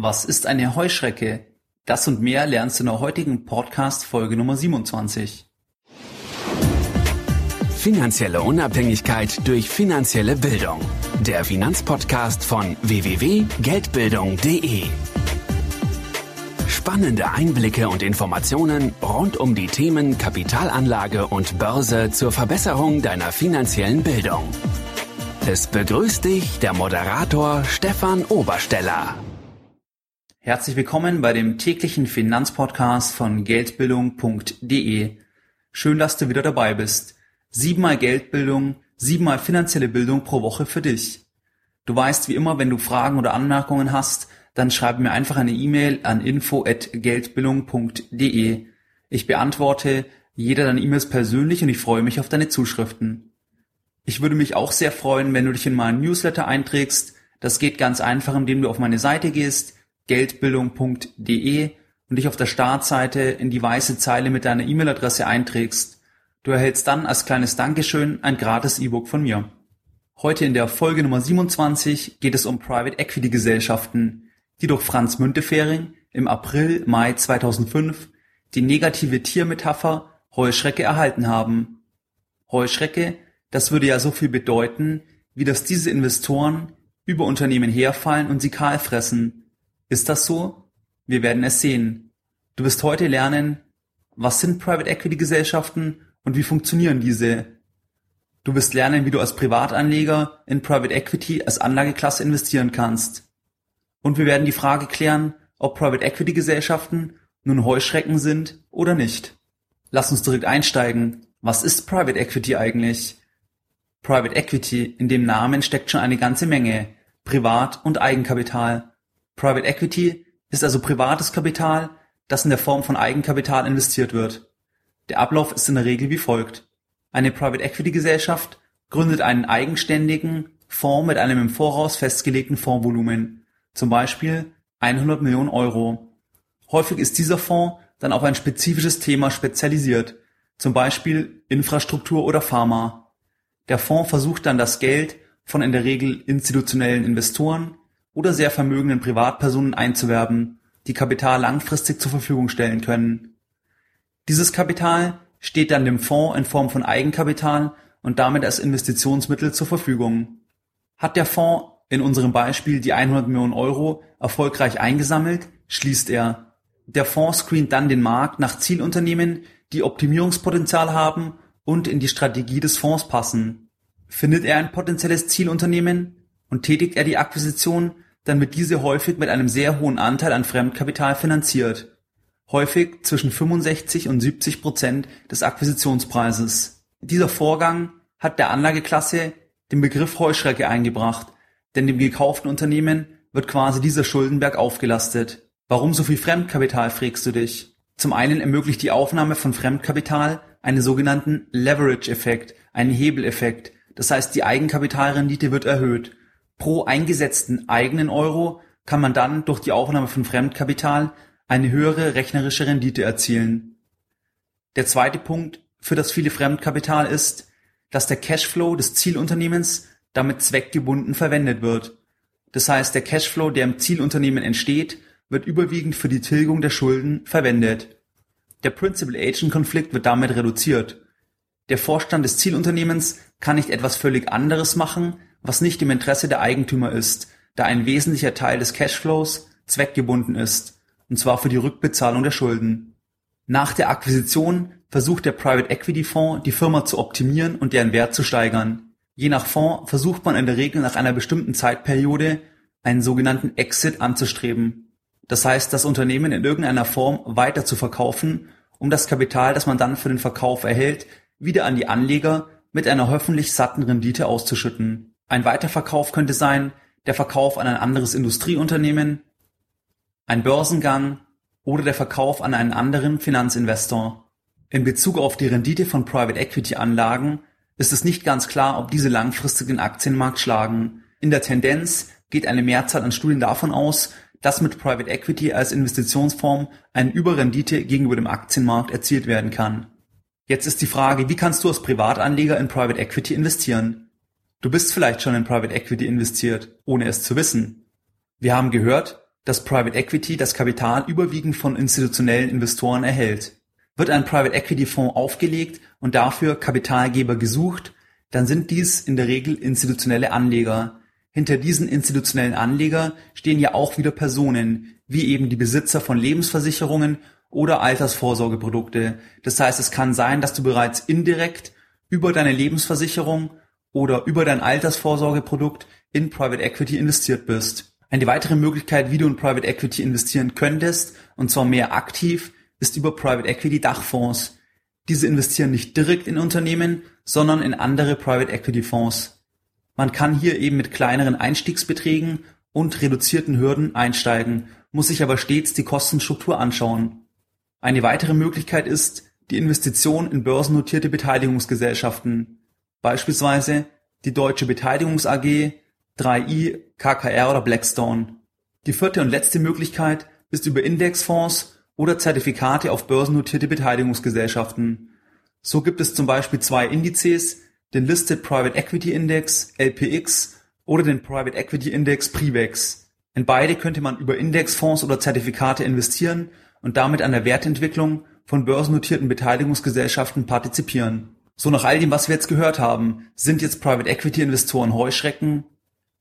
Was ist eine Heuschrecke? Das und mehr lernst du in der heutigen Podcast Folge Nummer 27. Finanzielle Unabhängigkeit durch finanzielle Bildung. Der Finanzpodcast von www.geldbildung.de. Spannende Einblicke und Informationen rund um die Themen Kapitalanlage und Börse zur Verbesserung deiner finanziellen Bildung. Es begrüßt dich der Moderator Stefan Obersteller. Herzlich willkommen bei dem täglichen Finanzpodcast von Geldbildung.de. Schön, dass du wieder dabei bist. Siebenmal Geldbildung, siebenmal finanzielle Bildung pro Woche für dich. Du weißt wie immer, wenn du Fragen oder Anmerkungen hast, dann schreib mir einfach eine E-Mail an info@geldbildung.de. Ich beantworte jeder deiner E-Mails persönlich und ich freue mich auf deine Zuschriften. Ich würde mich auch sehr freuen, wenn du dich in meinen Newsletter einträgst. Das geht ganz einfach, indem du auf meine Seite gehst geldbildung.de und dich auf der Startseite in die weiße Zeile mit deiner E-Mail-Adresse einträgst. Du erhältst dann als kleines Dankeschön ein gratis E-Book von mir. Heute in der Folge Nummer 27 geht es um Private Equity Gesellschaften, die durch Franz Müntefering im April, Mai 2005 die negative Tiermetapher Heuschrecke erhalten haben. Heuschrecke, das würde ja so viel bedeuten, wie dass diese Investoren über Unternehmen herfallen und sie kahl fressen, ist das so? Wir werden es sehen. Du wirst heute lernen, was sind Private Equity Gesellschaften und wie funktionieren diese. Du wirst lernen, wie du als Privatanleger in Private Equity als Anlageklasse investieren kannst. Und wir werden die Frage klären, ob Private Equity Gesellschaften nun Heuschrecken sind oder nicht. Lass uns direkt einsteigen. Was ist Private Equity eigentlich? Private Equity, in dem Namen steckt schon eine ganze Menge. Privat- und Eigenkapital. Private Equity ist also privates Kapital, das in der Form von Eigenkapital investiert wird. Der Ablauf ist in der Regel wie folgt. Eine Private Equity Gesellschaft gründet einen eigenständigen Fonds mit einem im Voraus festgelegten Fondsvolumen, zum Beispiel 100 Millionen Euro. Häufig ist dieser Fonds dann auf ein spezifisches Thema spezialisiert, zum Beispiel Infrastruktur oder Pharma. Der Fonds versucht dann das Geld von in der Regel institutionellen Investoren oder sehr vermögenden Privatpersonen einzuwerben, die Kapital langfristig zur Verfügung stellen können. Dieses Kapital steht dann dem Fonds in Form von Eigenkapital und damit als Investitionsmittel zur Verfügung. Hat der Fonds in unserem Beispiel die 100 Millionen Euro erfolgreich eingesammelt, schließt er. Der Fonds screent dann den Markt nach Zielunternehmen, die Optimierungspotenzial haben und in die Strategie des Fonds passen. Findet er ein potenzielles Zielunternehmen und tätigt er die Akquisition, dann wird diese häufig mit einem sehr hohen Anteil an Fremdkapital finanziert, häufig zwischen 65 und 70 Prozent des Akquisitionspreises. Dieser Vorgang hat der Anlageklasse den Begriff Heuschrecke eingebracht, denn dem gekauften Unternehmen wird quasi dieser Schuldenberg aufgelastet. Warum so viel Fremdkapital, fragst du dich? Zum einen ermöglicht die Aufnahme von Fremdkapital einen sogenannten Leverage-Effekt, einen Hebeleffekt, das heißt die Eigenkapitalrendite wird erhöht Pro eingesetzten eigenen Euro kann man dann durch die Aufnahme von Fremdkapital eine höhere rechnerische Rendite erzielen. Der zweite Punkt für das viele Fremdkapital ist, dass der Cashflow des Zielunternehmens damit zweckgebunden verwendet wird. Das heißt, der Cashflow, der im Zielunternehmen entsteht, wird überwiegend für die Tilgung der Schulden verwendet. Der Principal-Agent-Konflikt wird damit reduziert. Der Vorstand des Zielunternehmens kann nicht etwas völlig anderes machen, was nicht im Interesse der Eigentümer ist, da ein wesentlicher Teil des Cashflows zweckgebunden ist, und zwar für die Rückbezahlung der Schulden. Nach der Akquisition versucht der Private Equity Fonds, die Firma zu optimieren und deren Wert zu steigern. Je nach Fonds versucht man in der Regel nach einer bestimmten Zeitperiode einen sogenannten Exit anzustreben. Das heißt, das Unternehmen in irgendeiner Form weiter zu verkaufen, um das Kapital, das man dann für den Verkauf erhält, wieder an die Anleger mit einer hoffentlich satten Rendite auszuschütten. Ein Weiterverkauf könnte sein der Verkauf an ein anderes Industrieunternehmen, ein Börsengang oder der Verkauf an einen anderen Finanzinvestor. In Bezug auf die Rendite von Private Equity Anlagen ist es nicht ganz klar, ob diese langfristig den Aktienmarkt schlagen. In der Tendenz geht eine Mehrzahl an Studien davon aus, dass mit Private Equity als Investitionsform eine Überrendite gegenüber dem Aktienmarkt erzielt werden kann. Jetzt ist die Frage, wie kannst du als Privatanleger in Private Equity investieren? Du bist vielleicht schon in Private Equity investiert, ohne es zu wissen. Wir haben gehört, dass Private Equity das Kapital überwiegend von institutionellen Investoren erhält. Wird ein Private Equity Fonds aufgelegt und dafür Kapitalgeber gesucht, dann sind dies in der Regel institutionelle Anleger. Hinter diesen institutionellen Anleger stehen ja auch wieder Personen, wie eben die Besitzer von Lebensversicherungen oder Altersvorsorgeprodukte. Das heißt, es kann sein, dass du bereits indirekt über deine Lebensversicherung oder über dein Altersvorsorgeprodukt in Private Equity investiert bist. Eine weitere Möglichkeit, wie du in Private Equity investieren könntest, und zwar mehr aktiv, ist über Private Equity Dachfonds. Diese investieren nicht direkt in Unternehmen, sondern in andere Private Equity Fonds. Man kann hier eben mit kleineren Einstiegsbeträgen und reduzierten Hürden einsteigen, muss sich aber stets die Kostenstruktur anschauen. Eine weitere Möglichkeit ist die Investition in börsennotierte Beteiligungsgesellschaften, beispielsweise die Deutsche Beteiligungs AG, 3i, KKR oder Blackstone. Die vierte und letzte Möglichkeit ist über Indexfonds oder Zertifikate auf börsennotierte Beteiligungsgesellschaften. So gibt es zum Beispiel zwei Indizes, den Listed Private Equity Index LPX oder den Private Equity Index PRIVEX. In beide könnte man über Indexfonds oder Zertifikate investieren und damit an der Wertentwicklung von börsennotierten Beteiligungsgesellschaften partizipieren. So nach all dem, was wir jetzt gehört haben, sind jetzt Private Equity Investoren Heuschrecken?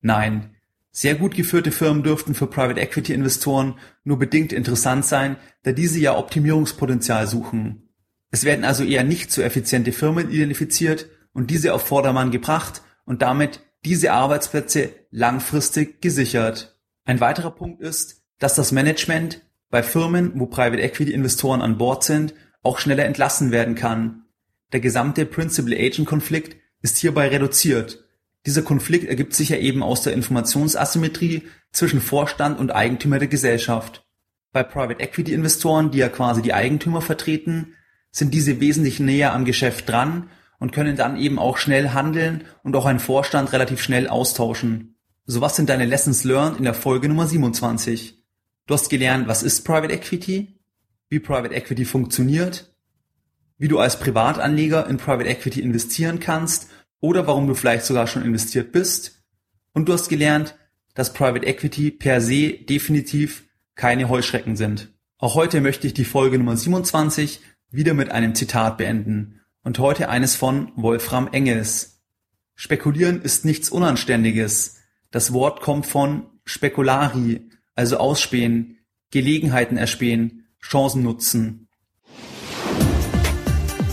Nein. Sehr gut geführte Firmen dürften für Private Equity Investoren nur bedingt interessant sein, da diese ja Optimierungspotenzial suchen. Es werden also eher nicht so effiziente Firmen identifiziert und diese auf Vordermann gebracht und damit diese Arbeitsplätze langfristig gesichert. Ein weiterer Punkt ist, dass das Management bei Firmen, wo Private Equity Investoren an Bord sind, auch schneller entlassen werden kann. Der gesamte Principal Agent Konflikt ist hierbei reduziert. Dieser Konflikt ergibt sich ja eben aus der Informationsasymmetrie zwischen Vorstand und Eigentümer der Gesellschaft. Bei Private Equity Investoren, die ja quasi die Eigentümer vertreten, sind diese wesentlich näher am Geschäft dran und können dann eben auch schnell handeln und auch einen Vorstand relativ schnell austauschen. So was sind deine Lessons learned in der Folge Nummer 27? Du hast gelernt, was ist Private Equity, wie Private Equity funktioniert, wie du als Privatanleger in Private Equity investieren kannst oder warum du vielleicht sogar schon investiert bist. Und du hast gelernt, dass Private Equity per se definitiv keine Heuschrecken sind. Auch heute möchte ich die Folge Nummer 27 wieder mit einem Zitat beenden und heute eines von Wolfram Engels. Spekulieren ist nichts Unanständiges. Das Wort kommt von speculari, also ausspähen, Gelegenheiten erspähen, Chancen nutzen.